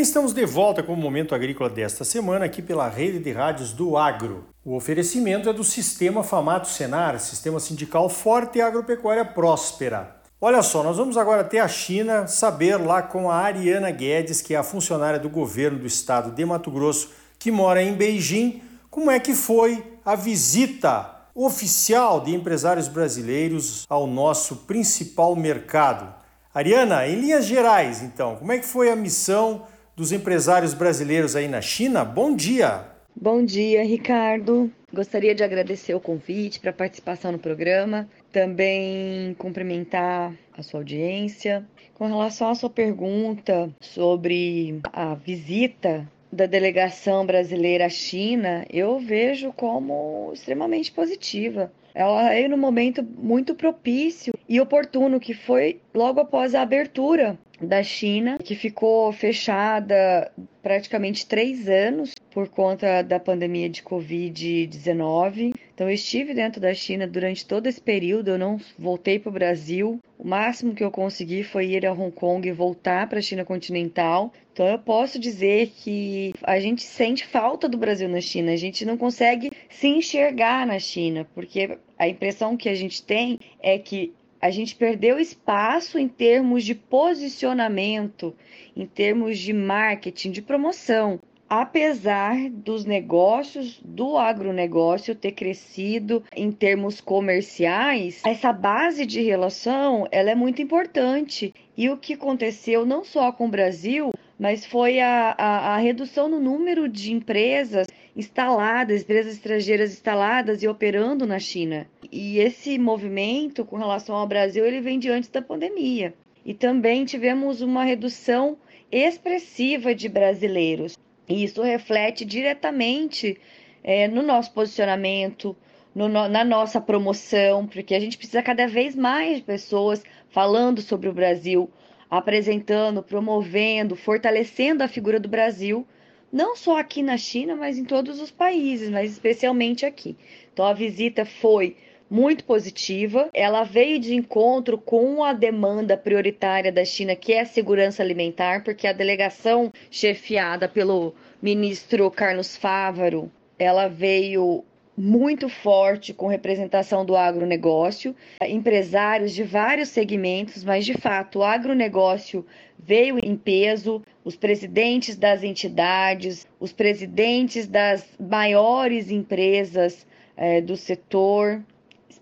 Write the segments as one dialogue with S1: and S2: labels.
S1: bem, estamos de volta com o Momento Agrícola desta semana aqui pela rede de rádios do Agro. O oferecimento é do Sistema Famato Senar, Sistema Sindical Forte e Agropecuária Próspera. Olha só, nós vamos agora até a China saber lá com a Ariana Guedes, que é a funcionária do governo do estado de Mato Grosso, que mora em Beijing, como é que foi a visita oficial de empresários brasileiros ao nosso principal mercado. Ariana, em linhas gerais, então, como é que foi a missão dos empresários brasileiros aí na China? Bom dia!
S2: Bom dia, Ricardo. Gostaria de agradecer o convite para a participação no programa, também cumprimentar a sua audiência. Com relação à sua pergunta sobre a visita da delegação brasileira à China, eu vejo como extremamente positiva. Ela veio num momento muito propício e oportuno, que foi logo após a abertura da China, que ficou fechada praticamente três anos por conta da pandemia de Covid-19. Então, eu estive dentro da China durante todo esse período, eu não voltei para o Brasil. O máximo que eu consegui foi ir a Hong Kong e voltar para a China continental. Então, eu posso dizer que a gente sente falta do Brasil na China, a gente não consegue se enxergar na China, porque a impressão que a gente tem é que a gente perdeu espaço em termos de posicionamento, em termos de marketing, de promoção. Apesar dos negócios, do agronegócio ter crescido em termos comerciais, essa base de relação ela é muito importante. E o que aconteceu não só com o Brasil, mas foi a, a, a redução no número de empresas instaladas, empresas estrangeiras instaladas e operando na China. E esse movimento com relação ao Brasil, ele vem de antes da pandemia. E também tivemos uma redução expressiva de brasileiros. E isso reflete diretamente é, no nosso posicionamento, no, na nossa promoção, porque a gente precisa cada vez mais de pessoas falando sobre o Brasil, apresentando, promovendo, fortalecendo a figura do Brasil não só aqui na China, mas em todos os países, mas especialmente aqui. Então a visita foi muito positiva. Ela veio de encontro com a demanda prioritária da China, que é a segurança alimentar, porque a delegação chefiada pelo ministro Carlos Fávaro, ela veio muito forte com representação do agronegócio, empresários de vários segmentos, mas de fato o agronegócio veio em peso, os presidentes das entidades, os presidentes das maiores empresas é, do setor,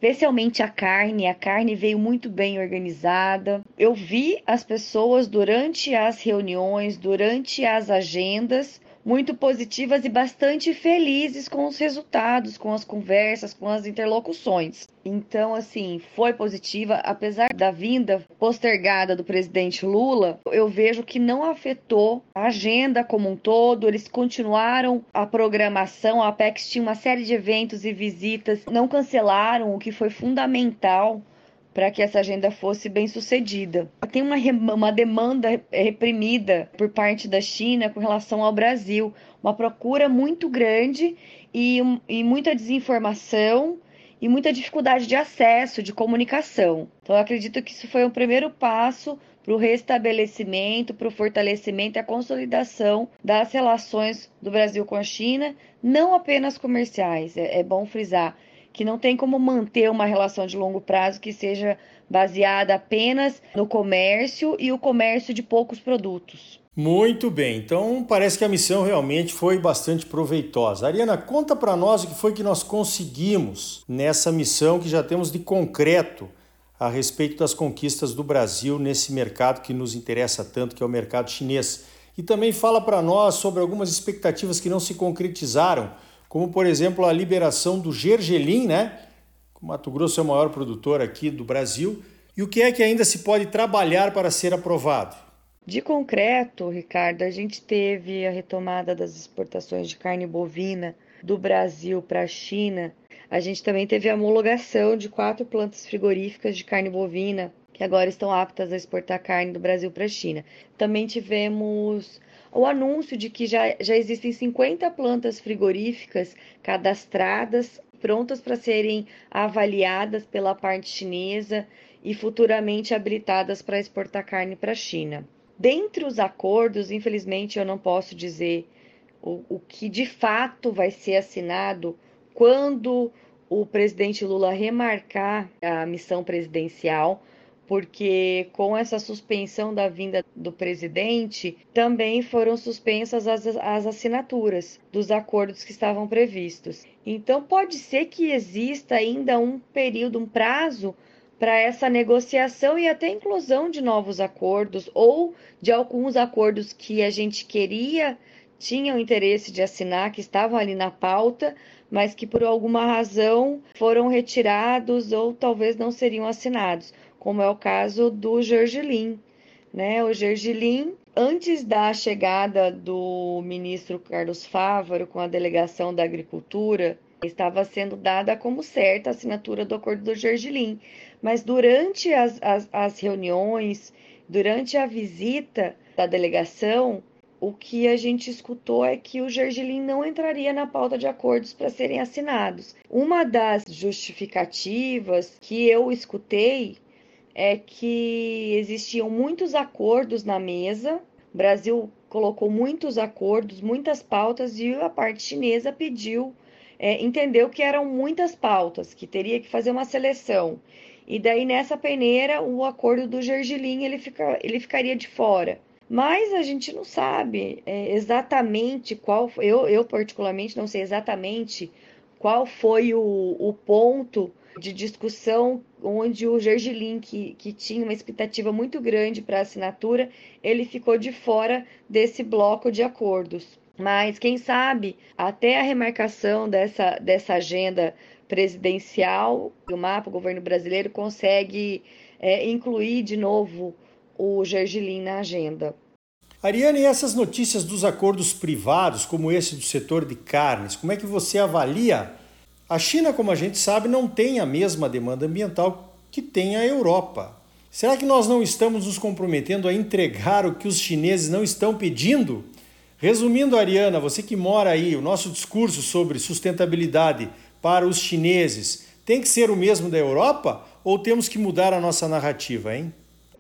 S2: especialmente a carne. A carne veio muito bem organizada. Eu vi as pessoas durante as reuniões, durante as agendas, muito positivas e bastante felizes com os resultados, com as conversas, com as interlocuções. Então, assim, foi positiva, apesar da vinda postergada do presidente Lula, eu vejo que não afetou a agenda como um todo, eles continuaram a programação, a Apex tinha uma série de eventos e visitas, não cancelaram, o que foi fundamental para que essa agenda fosse bem sucedida. Tem uma, uma demanda reprimida por parte da China com relação ao Brasil, uma procura muito grande e, e muita desinformação e muita dificuldade de acesso, de comunicação. Então, eu acredito que isso foi um primeiro passo para o restabelecimento, para o fortalecimento e a consolidação das relações do Brasil com a China, não apenas comerciais, é, é bom frisar, que não tem como manter uma relação de longo prazo que seja baseada apenas no comércio e o comércio de poucos produtos.
S1: Muito bem, então parece que a missão realmente foi bastante proveitosa. Ariana, conta para nós o que foi que nós conseguimos nessa missão que já temos de concreto a respeito das conquistas do Brasil nesse mercado que nos interessa tanto, que é o mercado chinês. E também fala para nós sobre algumas expectativas que não se concretizaram como por exemplo a liberação do gergelim, né? O Mato Grosso é o maior produtor aqui do Brasil. E o que é que ainda se pode trabalhar para ser aprovado?
S2: De concreto, Ricardo, a gente teve a retomada das exportações de carne bovina do Brasil para a China. A gente também teve a homologação de quatro plantas frigoríficas de carne bovina que agora estão aptas a exportar carne do Brasil para a China. Também tivemos o anúncio de que já, já existem 50 plantas frigoríficas cadastradas, prontas para serem avaliadas pela parte chinesa e futuramente habilitadas para exportar carne para a China. Dentre os acordos, infelizmente, eu não posso dizer o, o que de fato vai ser assinado quando o presidente Lula remarcar a missão presidencial, porque com essa suspensão da vinda do presidente, também foram suspensas as, as assinaturas dos acordos que estavam previstos. Então, pode ser que exista ainda um período, um prazo para essa negociação e até inclusão de novos acordos ou de alguns acordos que a gente queria, tinha o interesse de assinar, que estavam ali na pauta, mas que por alguma razão foram retirados ou talvez não seriam assinados, como é o caso do Gergelim. Né? O Gergelim, antes da chegada do ministro Carlos Fávaro com a delegação da Agricultura, estava sendo dada como certa a assinatura do acordo do Gergelim. Mas durante as, as, as reuniões, durante a visita da delegação, o que a gente escutou é que o Gergelim não entraria na pauta de acordos para serem assinados. Uma das justificativas que eu escutei é que existiam muitos acordos na mesa, o Brasil colocou muitos acordos, muitas pautas e a parte chinesa pediu, é, entendeu que eram muitas pautas, que teria que fazer uma seleção. E daí nessa peneira o acordo do Gergelim ele, fica, ele ficaria de fora. Mas a gente não sabe é, exatamente qual. Eu, eu, particularmente, não sei exatamente qual foi o, o ponto de discussão onde o Gergelim, que, que tinha uma expectativa muito grande para a assinatura, ele ficou de fora desse bloco de acordos. Mas quem sabe até a remarcação dessa, dessa agenda presidencial, o mapa, o governo brasileiro consegue é, incluir de novo o Gergelim na agenda.
S1: Ariane, e essas notícias dos acordos privados, como esse do setor de carnes, como é que você avalia? A China, como a gente sabe, não tem a mesma demanda ambiental que tem a Europa. Será que nós não estamos nos comprometendo a entregar o que os chineses não estão pedindo? Resumindo, Ariana, você que mora aí, o nosso discurso sobre sustentabilidade para os chineses tem que ser o mesmo da Europa ou temos que mudar a nossa narrativa, hein?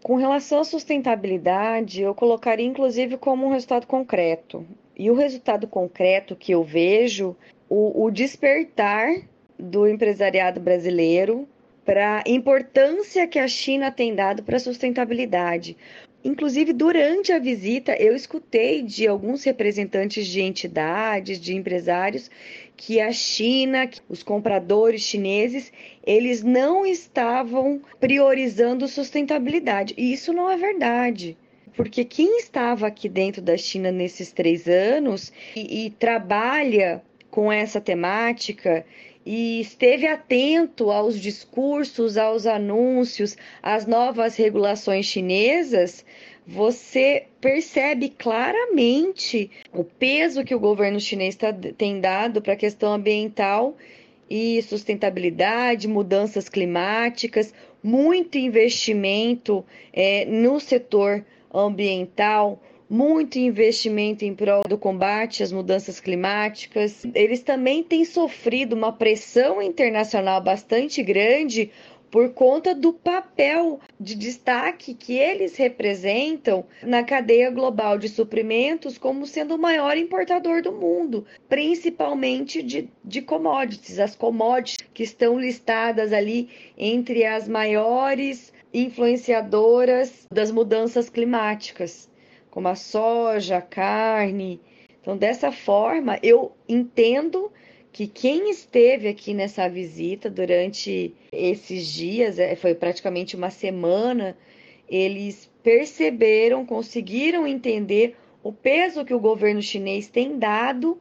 S2: Com relação à sustentabilidade, eu colocaria inclusive como um resultado concreto. E o resultado concreto que eu vejo, o, o despertar do empresariado brasileiro para a importância que a China tem dado para a sustentabilidade. Inclusive, durante a visita, eu escutei de alguns representantes de entidades, de empresários, que a China, os compradores chineses, eles não estavam priorizando sustentabilidade. E isso não é verdade. Porque quem estava aqui dentro da China nesses três anos e, e trabalha com essa temática e esteve atento aos discursos, aos anúncios, às novas regulações chinesas, você percebe claramente o peso que o governo chinês tá, tem dado para a questão ambiental e sustentabilidade, mudanças climáticas, muito investimento é, no setor ambiental, muito investimento em prol do combate às mudanças climáticas. Eles também têm sofrido uma pressão internacional bastante grande por conta do papel de destaque que eles representam na cadeia global de suprimentos como sendo o maior importador do mundo, principalmente de, de commodities, as commodities que estão listadas ali entre as maiores influenciadoras das mudanças climáticas, como a soja, a carne. Então, dessa forma, eu entendo que quem esteve aqui nessa visita durante esses dias, é, foi praticamente uma semana, eles perceberam, conseguiram entender o peso que o governo chinês tem dado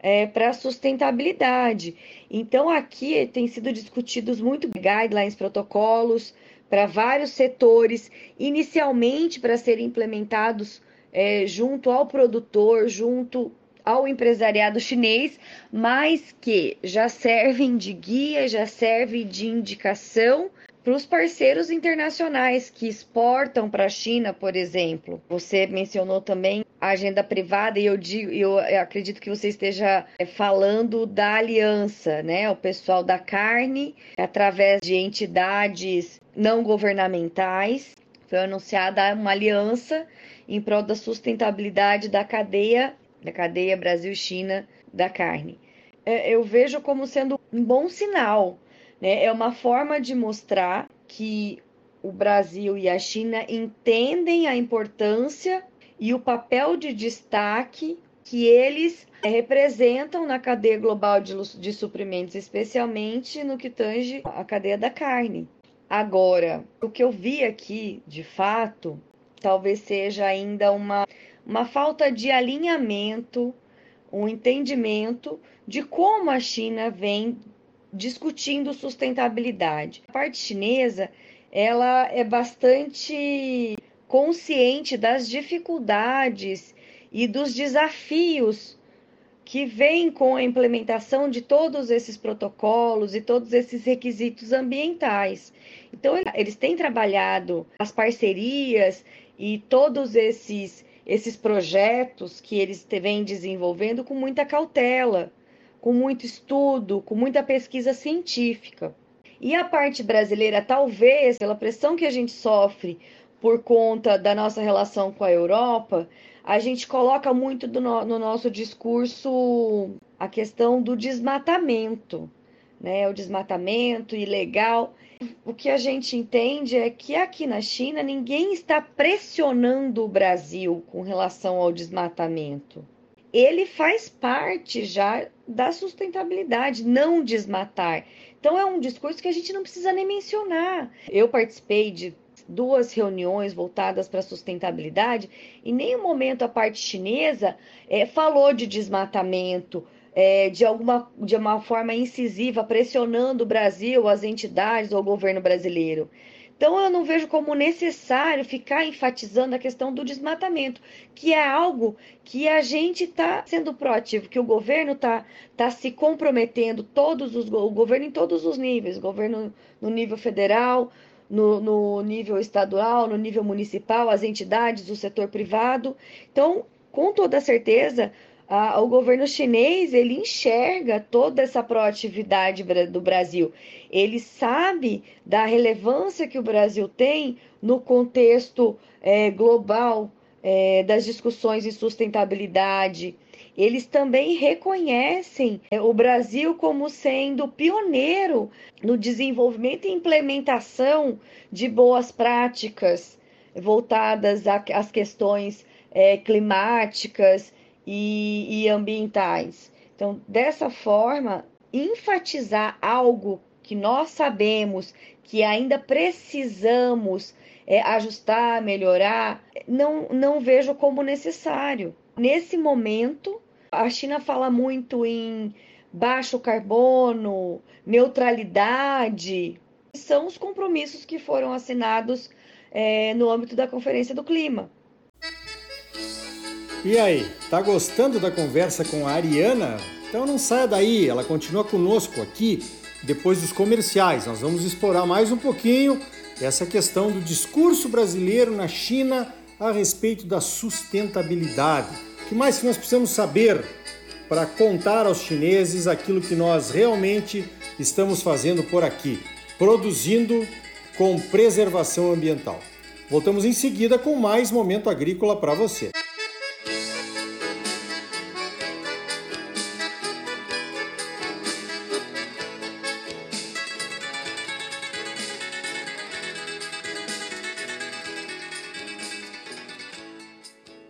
S2: é, para a sustentabilidade. Então, aqui tem sido discutidos muito guidelines, protocolos para vários setores, inicialmente para serem implementados é, junto ao produtor, junto ao empresariado chinês, mas que já servem de guia, já servem de indicação para os parceiros internacionais que exportam para a China, por exemplo. Você mencionou também a agenda privada e eu digo, eu acredito que você esteja é, falando da aliança, né? O pessoal da carne, através de entidades não governamentais, foi anunciada uma aliança em prol da sustentabilidade da cadeia, da cadeia Brasil-China da carne. É, eu vejo como sendo um bom sinal, né? É uma forma de mostrar que o Brasil e a China entendem a importância e o papel de destaque que eles representam na cadeia global de, de suprimentos, especialmente no que tange a cadeia da carne. Agora, o que eu vi aqui, de fato, talvez seja ainda uma, uma falta de alinhamento, um entendimento de como a China vem discutindo sustentabilidade. A parte chinesa, ela é bastante consciente das dificuldades e dos desafios que vêm com a implementação de todos esses protocolos e todos esses requisitos ambientais. Então, eles têm trabalhado as parcerias e todos esses, esses projetos que eles vêm desenvolvendo com muita cautela, com muito estudo, com muita pesquisa científica. E a parte brasileira, talvez, pela pressão que a gente sofre por conta da nossa relação com a Europa, a gente coloca muito no, no nosso discurso a questão do desmatamento, né? O desmatamento ilegal. O que a gente entende é que aqui na China ninguém está pressionando o Brasil com relação ao desmatamento. Ele faz parte já da sustentabilidade, não desmatar. Então é um discurso que a gente não precisa nem mencionar. Eu participei de duas reuniões voltadas para sustentabilidade, em nenhum momento a parte chinesa é, falou de desmatamento, é, de alguma de uma forma incisiva, pressionando o Brasil, as entidades ou o governo brasileiro. Então, eu não vejo como necessário ficar enfatizando a questão do desmatamento, que é algo que a gente está sendo proativo, que o governo está tá se comprometendo, todos os, o governo em todos os níveis, governo no nível federal, no, no nível estadual, no nível municipal, as entidades, o setor privado. Então, com toda certeza, o governo chinês ele enxerga toda essa proatividade do Brasil. Ele sabe da relevância que o Brasil tem no contexto é, global é, das discussões de sustentabilidade, eles também reconhecem é, o Brasil como sendo pioneiro no desenvolvimento e implementação de boas práticas voltadas às questões é, climáticas e, e ambientais. Então, dessa forma, enfatizar algo que nós sabemos que ainda precisamos é, ajustar, melhorar, não, não vejo como necessário. Nesse momento, a China fala muito em baixo carbono, neutralidade. São os compromissos que foram assinados é, no âmbito da Conferência do Clima.
S1: E aí, tá gostando da conversa com a Ariana? Então não saia daí, ela continua conosco aqui depois dos comerciais. Nós vamos explorar mais um pouquinho essa questão do discurso brasileiro na China a respeito da sustentabilidade. Que mais que nós precisamos saber para contar aos chineses aquilo que nós realmente estamos fazendo por aqui, produzindo com preservação ambiental? Voltamos em seguida com mais momento agrícola para você.